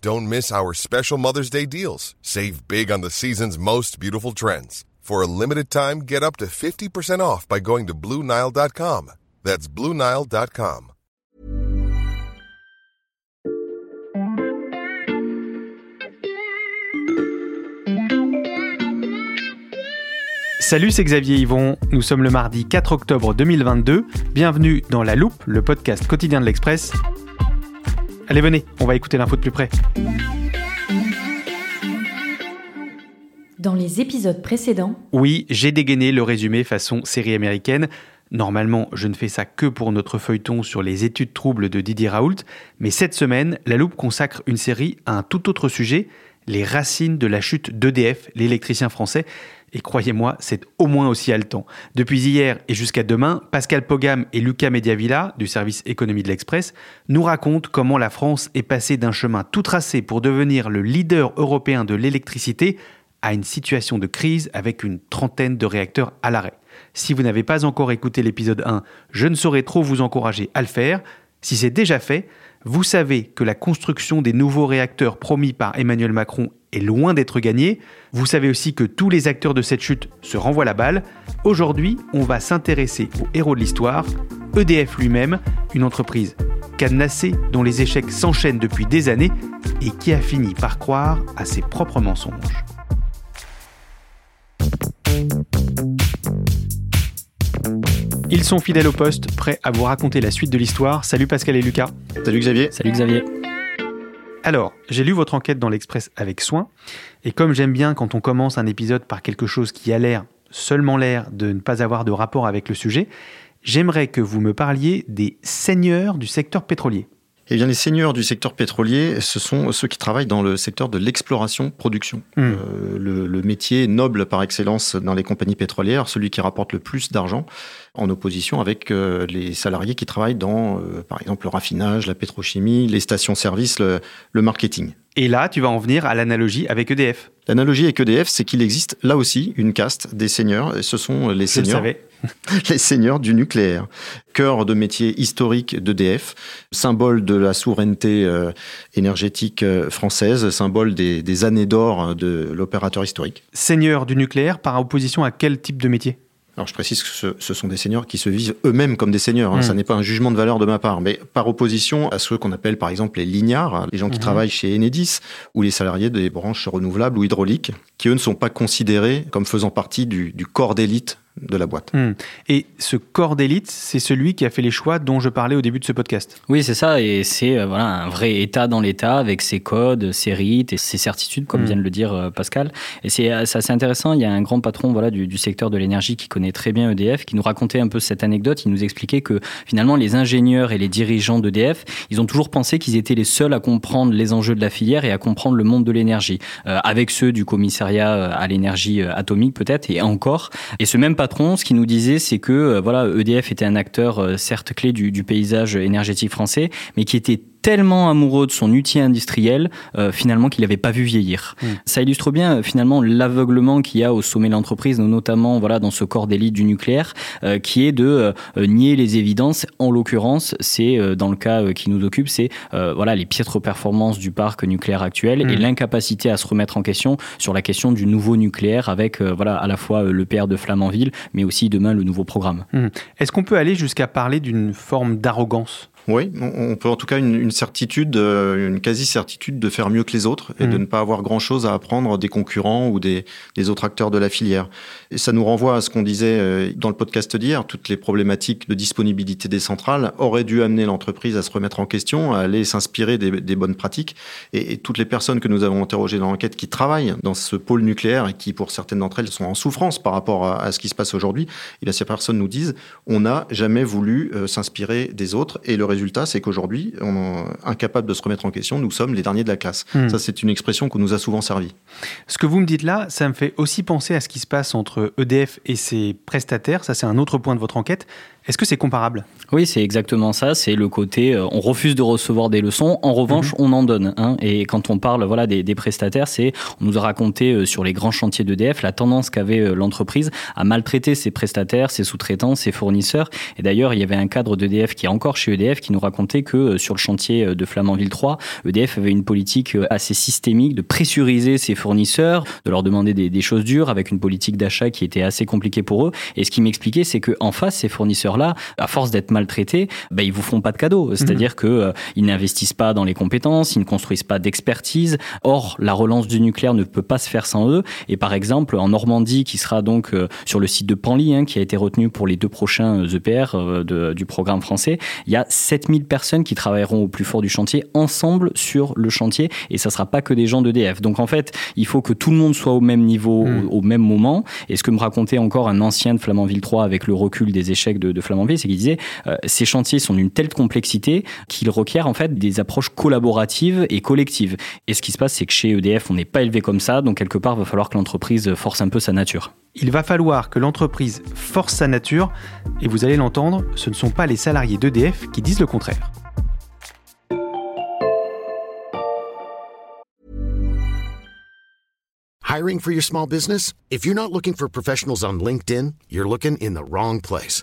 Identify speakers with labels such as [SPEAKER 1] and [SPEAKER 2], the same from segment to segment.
[SPEAKER 1] Don't miss our special Mother's Day deals. Save big on the season's most beautiful trends. For a limited time, get up to 50% off by going to BlueNile.com. That's BlueNile.com.
[SPEAKER 2] Salut, c'est Xavier Yvon. Nous sommes le mardi 4 octobre 2022. Bienvenue dans La Loupe, le podcast quotidien de l'Express. Allez, venez, on va écouter l'info de plus près.
[SPEAKER 3] Dans les épisodes précédents,
[SPEAKER 2] Oui, j'ai dégainé le résumé façon série américaine. Normalement, je ne fais ça que pour notre feuilleton sur les études troubles de Didier Raoult, mais cette semaine, La Loupe consacre une série à un tout autre sujet, les racines de la chute d'EDF, l'électricien français. Et croyez-moi, c'est au moins aussi haletant. Depuis hier et jusqu'à demain, Pascal Pogam et Lucas Mediavilla, du service économie de l'Express, nous racontent comment la France est passée d'un chemin tout tracé pour devenir le leader européen de l'électricité à une situation de crise avec une trentaine de réacteurs à l'arrêt. Si vous n'avez pas encore écouté l'épisode 1, je ne saurais trop vous encourager à le faire. Si c'est déjà fait, vous savez que la construction des nouveaux réacteurs promis par Emmanuel Macron est loin d'être gagnée. Vous savez aussi que tous les acteurs de cette chute se renvoient la balle. Aujourd'hui, on va s'intéresser au héros de l'histoire, EDF lui-même, une entreprise cadenassée dont les échecs s'enchaînent depuis des années et qui a fini par croire à ses propres mensonges. Ils sont fidèles au poste, prêts à vous raconter la suite de l'histoire. Salut Pascal et Lucas.
[SPEAKER 4] Salut Xavier.
[SPEAKER 5] Salut Xavier.
[SPEAKER 2] Alors, j'ai lu votre enquête dans l'Express avec soin, et comme j'aime bien quand on commence un épisode par quelque chose qui a l'air, seulement l'air, de ne pas avoir de rapport avec le sujet, j'aimerais que vous me parliez des seigneurs du secteur pétrolier.
[SPEAKER 4] Eh bien, les seigneurs du secteur pétrolier, ce sont ceux qui travaillent dans le secteur de l'exploration-production.
[SPEAKER 2] Hmm.
[SPEAKER 4] Euh, le, le métier noble par excellence dans les compagnies pétrolières, celui qui rapporte le plus d'argent, en opposition avec euh, les salariés qui travaillent dans, euh, par exemple, le raffinage, la pétrochimie, les stations-service, le, le marketing.
[SPEAKER 2] Et là, tu vas en venir à l'analogie avec EDF.
[SPEAKER 4] L'analogie avec EDF, c'est qu'il existe là aussi une caste des seigneurs, et ce sont les
[SPEAKER 2] Je le
[SPEAKER 4] seigneurs
[SPEAKER 2] savais.
[SPEAKER 4] les seigneurs du nucléaire. Cœur de métier historique d'EDF, symbole de la souveraineté euh, énergétique euh, française, symbole des, des années d'or de l'opérateur historique.
[SPEAKER 2] Seigneurs du nucléaire par opposition à quel type de métier?
[SPEAKER 4] Alors je précise que ce, ce sont des seigneurs qui se vivent eux-mêmes comme des seigneurs. hein.
[SPEAKER 2] Mm.
[SPEAKER 4] Ça n'est pas un jugement de valeur de ma part, mais par opposition à ceux qu'on appelle par exemple les lignards, les gens qui
[SPEAKER 2] Mhm.
[SPEAKER 4] travaillent chez Enedis, ou les salariés des branches renouvelables ou hydrauliques, qui eux ne sont pas considérés comme faisant partie du, du corps d'élite de la boîte.
[SPEAKER 2] Hmm. Et ce corps d'élite, c'est celui qui a fait les choix dont je parlais au début de ce podcast.
[SPEAKER 5] Oui, c'est ça, et c'est euh, voilà un vrai État dans l'État avec ses codes, ses rites et ses certitudes, comme
[SPEAKER 2] Mm.
[SPEAKER 5] vient de le dire euh, Pascal. Et c'est euh, assez intéressant. Il y a un grand patron voilà du, du secteur de l'énergie qui connaît très bien EDF, qui nous racontait un peu cette anecdote. Il nous expliquait que finalement les ingénieurs et les dirigeants d'EDF, ils ont toujours pensé qu'ils étaient les seuls à comprendre les enjeux de la filière et à comprendre le monde de l'énergie, euh, avec ceux du commissariat à l'énergie atomique peut-être et encore. Et ce même patron, ce qu'il nous disait, c'est que euh, voilà, EDF était un acteur euh, certes clé du paysage énergétique français, mais qui était tellement amoureux de son outil industriel euh, finalement qu'il n'avait pas vu vieillir.
[SPEAKER 2] Mm.
[SPEAKER 5] Ça illustre bien euh, finalement l'aveuglement qu'il y a au sommet de l'entreprise, notamment voilà dans ce corps d'élite du nucléaire, euh, qui est de euh, nier les évidences. En l'occurrence, c'est dans le cas qui nous occupe, c'est voilà les piètres performances du parc nucléaire actuel et l'incapacité à se remettre en question sur la question du nouveau nucléaire avec voilà à la fois le PR de Flamanville, mais aussi demain le nouveau programme.
[SPEAKER 2] Hmm. Est-ce qu'on peut aller jusqu'à parler d'une forme d'arrogance?
[SPEAKER 4] Oui, on peut en tout cas une, une certitude, euh, une quasi-certitude de faire mieux que les autres et de
[SPEAKER 2] Mhm.
[SPEAKER 4] ne pas avoir grand-chose à apprendre des concurrents ou des, des autres acteurs de la filière. Et ça nous renvoie à ce qu'on disait euh, dans le podcast d'hier, toutes les problématiques de disponibilité des centrales auraient dû amener l'entreprise à se remettre en question, à aller s'inspirer des, des bonnes pratiques. Et, et toutes les personnes que nous avons interrogées dans l'enquête qui travaillent dans ce pôle nucléaire et qui, pour certaines d'entre elles, sont en souffrance par rapport à, à ce qui se passe aujourd'hui, eh bien, ces personnes nous disent on n'a jamais voulu euh, s'inspirer des autres. Et le résultat, c'est qu'aujourd'hui, incapable de se remettre en question, nous sommes les derniers de la classe.
[SPEAKER 2] Hmm.
[SPEAKER 4] Ça, c'est une expression qu'on nous a souvent servi.
[SPEAKER 2] Ce que vous me dites là, ça me fait aussi penser à ce qui se passe entre EDF et ses prestataires. Ça, c'est un autre point de votre enquête. Est-ce que c'est comparable?
[SPEAKER 5] Oui, c'est exactement ça. C'est le côté, euh, on refuse de recevoir des leçons. En revanche, on en donne. hein. Et quand on parle voilà des, des prestataires, c'est, on nous a raconté euh, sur les grands chantiers d'EDF la tendance qu'avait euh, l'entreprise à maltraiter ses prestataires, ses sous-traitants, ses fournisseurs. Et d'ailleurs, il y avait un cadre d'EDF qui est encore chez EDF qui nous racontait que sur le chantier de Flamanville 3, EDF avait une politique assez systémique de pressuriser ses fournisseurs, de leur demander des, des choses dures avec une politique d'achat qui était assez compliquée pour eux. Et ce qui m'expliquait, c'est que en face, ces fournisseurs-là, à force d'être maltraités, ben, ils vous font pas de cadeaux. C'est-à-dire que euh, ils n'investissent pas dans les compétences, ils ne construisent pas d'expertise. Or, la relance du nucléaire ne peut pas se faire sans eux. Et par exemple, en Normandie, qui sera donc euh, sur le site de Panly, hein, qui a été retenu pour les deux prochains EPR euh, de- du programme français, il y a 7000 personnes qui travailleront au plus fort du chantier ensemble sur le chantier. Et ça sera pas que des gens d'EDF. Donc en fait, il faut que tout le monde soit au même niveau, au, au même moment. Et ce que me racontait encore un ancien de Flamanville 3 avec le recul des échecs de, de Flamanville, c'est qu'il disait euh, ces chantiers sont d'une telle complexité qu'ils requièrent en fait des approches collaboratives et collectives. Et ce qui se passe, c'est que chez EDF, on n'est pas élevé comme ça, donc quelque part, il va falloir que l'entreprise force un peu sa nature.
[SPEAKER 2] Il va falloir que l'entreprise force sa nature, et vous allez l'entendre, ce ne sont pas les salariés d'EDF qui disent le contraire.
[SPEAKER 6] Hiring for your small business? If you're not looking for professionals on LinkedIn, you're looking in the wrong place.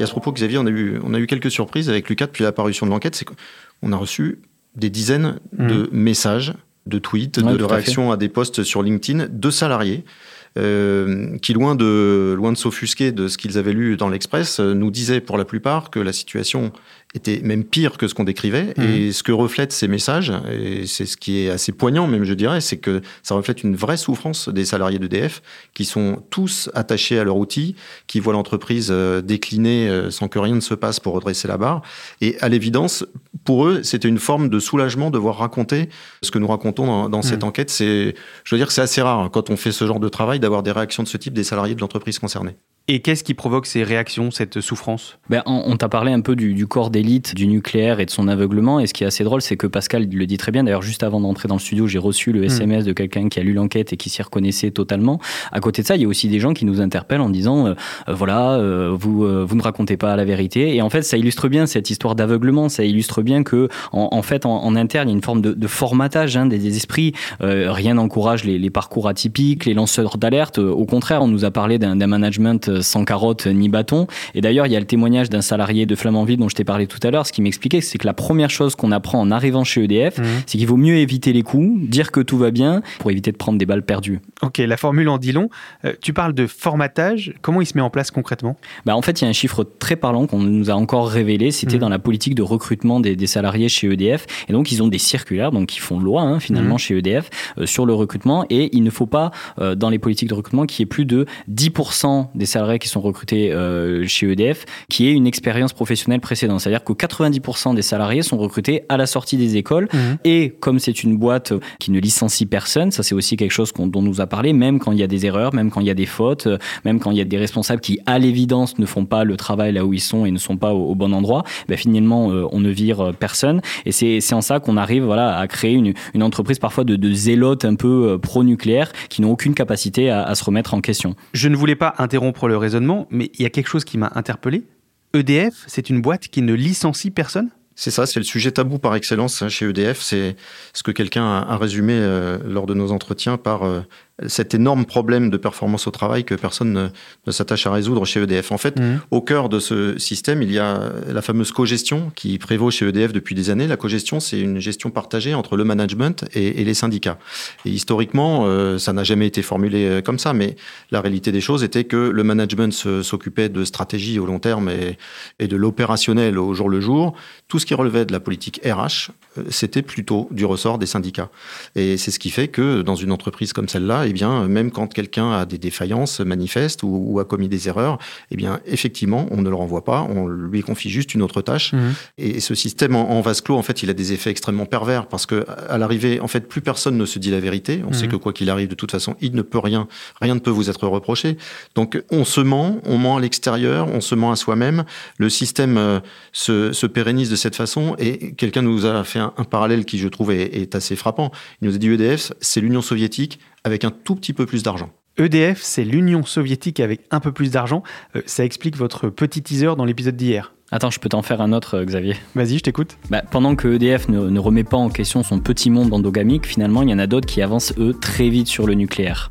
[SPEAKER 4] Et à ce propos, Xavier, on a eu, on a eu quelques surprises avec Lucas depuis l'apparition de l'enquête. C'est qu'on a reçu des dizaines de messages, de tweets,
[SPEAKER 5] Ouais,
[SPEAKER 4] de,
[SPEAKER 5] tout à
[SPEAKER 4] réactions à, des posts sur LinkedIn de salariés euh, qui, loin de, loin de s'offusquer de ce qu'ils avaient lu dans l'Express, euh, nous disaient pour la plupart que la situation était même pire que ce qu'on décrivait.
[SPEAKER 2] Mhm.
[SPEAKER 4] Et ce que reflètent ces messages, et c'est ce qui est assez poignant même, je dirais, c'est que ça reflète une vraie souffrance des salariés d'EDF qui sont tous attachés à leur outil, qui voient l'entreprise euh, décliner sans que rien ne se passe pour redresser la barre. Et à l'évidence, pour eux, c'était une forme de soulagement de voir raconter ce que nous racontons dans, dans cette
[SPEAKER 2] Mhm.
[SPEAKER 4] enquête. C'est, je veux dire que c'est assez rare hein, quand on fait ce genre de travail d'avoir des réactions de ce type des salariés de l'entreprise concernée.
[SPEAKER 2] Et qu'est-ce qui provoque ces réactions, cette souffrance?
[SPEAKER 5] Ben, on on t'a parlé un peu du, du corps d'élite du nucléaire et de son aveuglement. Et ce qui est assez drôle, c'est que Pascal le dit très bien. D'ailleurs, juste avant d'entrer dans le studio, j'ai reçu le SMS de quelqu'un qui a lu l'enquête et qui s'y reconnaissait totalement. À côté de ça, il y a aussi des gens qui nous interpellent en disant euh, voilà, euh, vous, euh, vous ne racontez pas la vérité. Et en fait, ça illustre bien cette histoire d'aveuglement. Ça illustre bien que, en, en fait, en, en interne, il y a une forme de, de formatage hein, des, des esprits. Rien n'encourage les, les parcours atypiques, les lanceurs d'alerte. Au contraire, on nous a parlé d'un management sans carotte ni bâton. Et d'ailleurs, il y a le témoignage d'un salarié de Flamanville dont je t'ai parlé tout à l'heure. Ce qui m'expliquait, c'est que la première chose qu'on apprend en arrivant chez EDF,
[SPEAKER 2] Mhm.
[SPEAKER 5] c'est qu'il vaut mieux éviter les coups, dire que tout va bien, pour éviter de prendre des balles perdues.
[SPEAKER 2] Ok, la formule en dit long. Euh, tu parles de formatage. Comment il se met en place concrètement?
[SPEAKER 5] Bah, en fait, il y a un chiffre très parlant qu'on nous a encore révélé. C'était
[SPEAKER 2] Mhm.
[SPEAKER 5] dans la politique de recrutement des, des salariés chez EDF. Et donc, ils ont des circulaires, donc qui font loi hein, finalement
[SPEAKER 2] Mhm.
[SPEAKER 5] chez EDF euh, sur le recrutement. Et il ne faut pas, euh, dans les politiques de recrutement, qu'il y ait plus de 10% des salariés qui sont recrutés euh, chez EDF qui aient une expérience professionnelle précédente. C'est-à-dire que 90% des salariés sont recrutés à la sortie des écoles. Et comme c'est une boîte qui ne licencie personne, ça c'est aussi quelque chose qu'on- dont on nous a parlé, même quand il y a des erreurs, même quand il y a des fautes, euh, même quand il y a des responsables qui, à l'évidence, ne font pas le travail là où ils sont et ne sont pas au, au bon endroit, ben, finalement, euh, on ne vire personne. Et c'est en ça qu'on arrive voilà, à créer une, une entreprise parfois de, de zélotes un peu pro-nucléaires qui n'ont aucune capacité à, à se remettre en question.
[SPEAKER 2] Je ne voulais pas interrompre le raisonnement, mais il y a quelque chose qui m'a interpellé. EDF, c'est une boîte qui ne licencie personne?
[SPEAKER 4] C'est ça, c'est le sujet tabou par excellence hein, chez EDF. C'est ce que quelqu'un a, résumé euh, lors de nos entretiens par euh, cet énorme problème de performance au travail que personne ne, s'attache à résoudre chez EDF. En fait, mhm. au cœur de ce système, il y a la fameuse cogestion qui prévaut chez EDF depuis des années. La cogestion, c'est une gestion partagée entre le management et, les syndicats. Et historiquement, euh, ça n'a jamais été formulé euh, comme ça, mais la réalité des choses était que le management s'occupait de stratégie au long terme et, et de l'opérationnel au jour le jour. Tout ce qui relevait de la politique RH, euh, c'était plutôt du ressort des syndicats. Et c'est ce qui fait que dans une entreprise comme celle-là, eh bien, même quand quelqu'un a des défaillances manifestes ou, a commis des erreurs, eh bien, effectivement, on ne le renvoie pas, on lui confie juste une autre tâche. Mhm. Et ce système en, vase clos, en fait, il a des effets extrêmement pervers parce que à l'arrivée, en fait, plus personne ne se dit la vérité. On sait mhm. que quoi qu'il arrive, de toute façon, il ne peut rien, rien ne peut vous être reproché. Donc, on se ment, on ment à l'extérieur, on se ment à soi-même. Le système euh, se, pérennise de cette façon. Et quelqu'un nous a fait un, parallèle qui, je trouve, est, est assez frappant. Il nous a dit EDF, c'est l'Union soviétique avec un tout petit peu plus d'argent.
[SPEAKER 2] EDF, c'est l'Union soviétique avec un peu plus d'argent. Euh, ça explique votre petit teaser dans l'épisode d'hier.
[SPEAKER 5] Attends, je peux t'en faire un autre, euh, Xavier.
[SPEAKER 2] Vas-y, je t'écoute.
[SPEAKER 5] Bah, pendant que EDF ne, remet pas en question son petit monde endogamique, finalement, il y en a d'autres qui avancent, eux, très vite sur le nucléaire.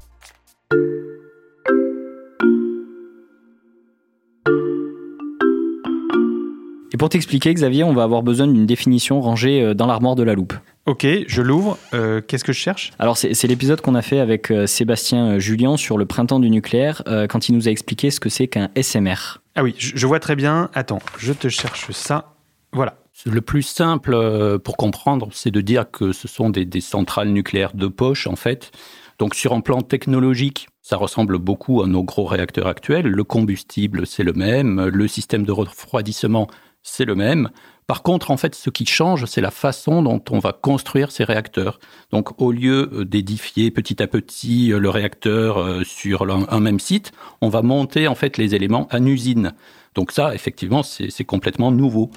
[SPEAKER 5] Et pour t'expliquer, Xavier, on va avoir besoin d'une définition rangée euh, dans l'armoire de la loupe.
[SPEAKER 2] Ok, je l'ouvre. Euh, qu'est-ce que je cherche?
[SPEAKER 5] Alors, c'est l'épisode qu'on a fait avec euh, Sébastien Julien sur le printemps du nucléaire, quand il nous a expliqué ce que c'est qu'un SMR.
[SPEAKER 2] Ah oui, je vois très bien. Attends, je te cherche ça. Voilà.
[SPEAKER 7] Le plus simple pour comprendre, c'est de dire que ce sont des, des, centrales nucléaires de poche, en fait. Donc, sur un plan technologique, ça ressemble beaucoup à nos gros réacteurs actuels. Le combustible, c'est le même. Le système de refroidissement, c'est le même. Par contre, en fait, ce qui change, c'est la façon dont on va construire ces réacteurs. Donc, au lieu euh, d'édifier petit à petit euh, le réacteur euh, sur un même site, on va monter en fait les éléments en usine. Donc ça, effectivement, c'est complètement nouveau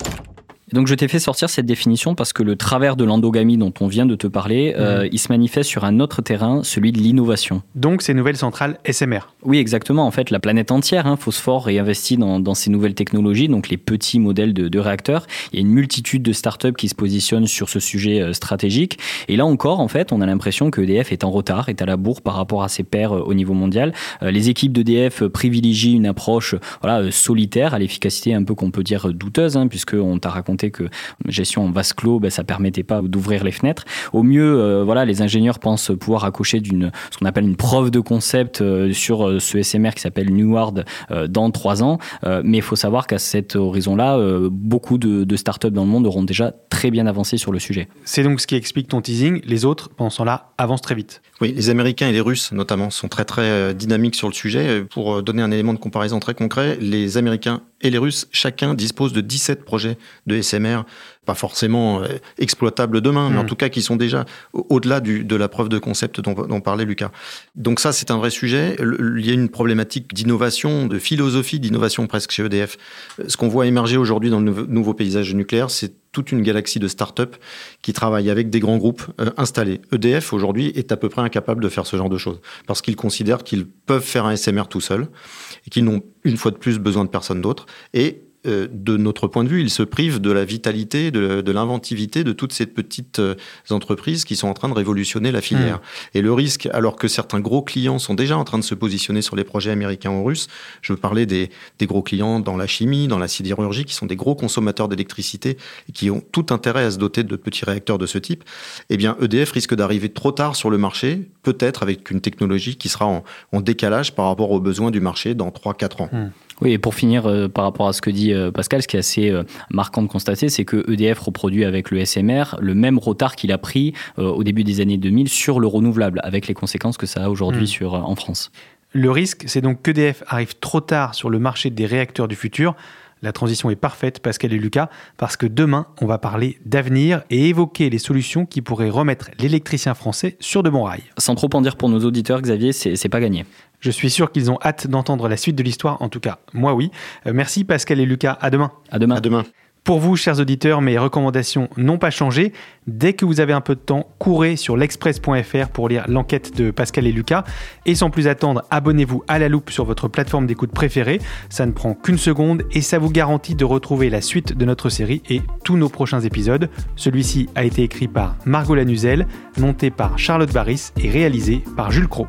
[SPEAKER 5] donc je t'ai fait sortir cette définition parce que le travers de l'endogamie dont on vient de te parler, euh, mhm. il se manifeste sur un autre terrain, celui de l'innovation.
[SPEAKER 2] Donc ces nouvelles centrales SMR
[SPEAKER 5] Oui, exactement. En fait, la planète entière, hein, Phosphore, réinvestit dans, dans, ces nouvelles technologies, donc les petits modèles de, réacteurs. Il y a une multitude de startups qui se positionnent sur ce sujet euh, stratégique. Et là encore, en fait, on a l'impression que EDF est en retard, est à la bourre par rapport à ses pairs euh, au niveau mondial. les équipes d'EDF privilégient une approche voilà, solitaire, à l'efficacité un peu qu'on peut dire douteuse, hein, puisqu'on t'a raconté que gestion en vase clos, ben, ça permettait pas d'ouvrir les fenêtres. Au mieux, euh, voilà, les ingénieurs pensent pouvoir accoucher d'une ce qu'on appelle une preuve de concept euh, sur euh, ce SMR qui s'appelle Neward dans trois ans. mais il faut savoir qu'à cet horizon-là, beaucoup de, de startups dans le monde auront déjà très bien avancé sur le sujet.
[SPEAKER 2] C'est donc ce qui explique ton teasing. Les autres, pendant ce temps-là, avancent très vite.
[SPEAKER 4] Oui, les Américains et les Russes, notamment, sont très très dynamiques sur le sujet. Pour donner un élément de comparaison très concret, les Américains et les Russes, chacun dispose de 17 projets de SMR pas forcément euh, exploitables demain, mais en mm. tout cas qui sont déjà au-delà de la preuve de concept dont, parlait Lucas. Donc ça, c'est un vrai sujet. Il y a une problématique d'innovation, de philosophie d'innovation presque chez EDF. Ce qu'on voit émerger aujourd'hui dans le nouveau paysage nucléaire, c'est toute une galaxie de start-up qui travaillent avec des grands groupes euh, installés. EDF, aujourd'hui, est à peu près incapable de faire ce genre de choses parce qu'ils considèrent qu'ils peuvent faire un SMR tout seuls et qu'ils n'ont une fois de plus besoin de personne d'autre. Et euh, de notre point de vue, il se prive de la vitalité, de, l'inventivité de toutes ces petites euh, entreprises qui sont en train de révolutionner la filière. Hmm. Et le risque, alors que certains gros clients sont déjà en train de se positionner sur les projets américains ou russes, je veux parler des, gros clients dans la chimie, dans la sidérurgie, qui sont des gros consommateurs d'électricité et qui ont tout intérêt à se doter de petits réacteurs de ce type, eh bien EDF risque d'arriver trop tard sur le marché, peut-être avec une technologie qui sera en, décalage par rapport aux besoins du marché dans 3-4 ans. Hmm.
[SPEAKER 5] Oui, et pour finir, euh, par rapport à ce que dit euh, Pascal, ce qui est assez euh, marquant de constater, c'est que EDF reproduit avec le SMR le même retard qu'il a pris au début des années 2000 sur le renouvelable, avec les conséquences que ça a aujourd'hui hmm. sur en France.
[SPEAKER 2] Le risque, c'est donc qu'EDF arrive trop tard sur le marché des réacteurs du futur. La transition est parfaite, Pascal et Lucas, parce que demain, on va parler d'avenir et évoquer les solutions qui pourraient remettre l'électricien français sur de bons rails.
[SPEAKER 5] Sans trop en dire pour nos auditeurs, Xavier, c'est pas gagné.
[SPEAKER 2] Je suis sûr qu'ils ont hâte d'entendre la suite de l'histoire, en tout cas, moi oui. Euh, merci Pascal et Lucas, à demain.
[SPEAKER 5] À demain.
[SPEAKER 4] À demain.
[SPEAKER 2] Pour vous, chers auditeurs, mes recommandations n'ont pas changé. Dès que vous avez un peu de temps, courez sur l'express.fr pour lire l'enquête de Pascal et Lucas. Et sans plus attendre, abonnez-vous à la loupe sur votre plateforme d'écoute préférée. Ça ne prend qu'une seconde et ça vous garantit de retrouver la suite de notre série et tous nos prochains épisodes. Celui-ci a été écrit par Margot Lanuzel, monté par Charlotte Barris et réalisé par Jules Cro.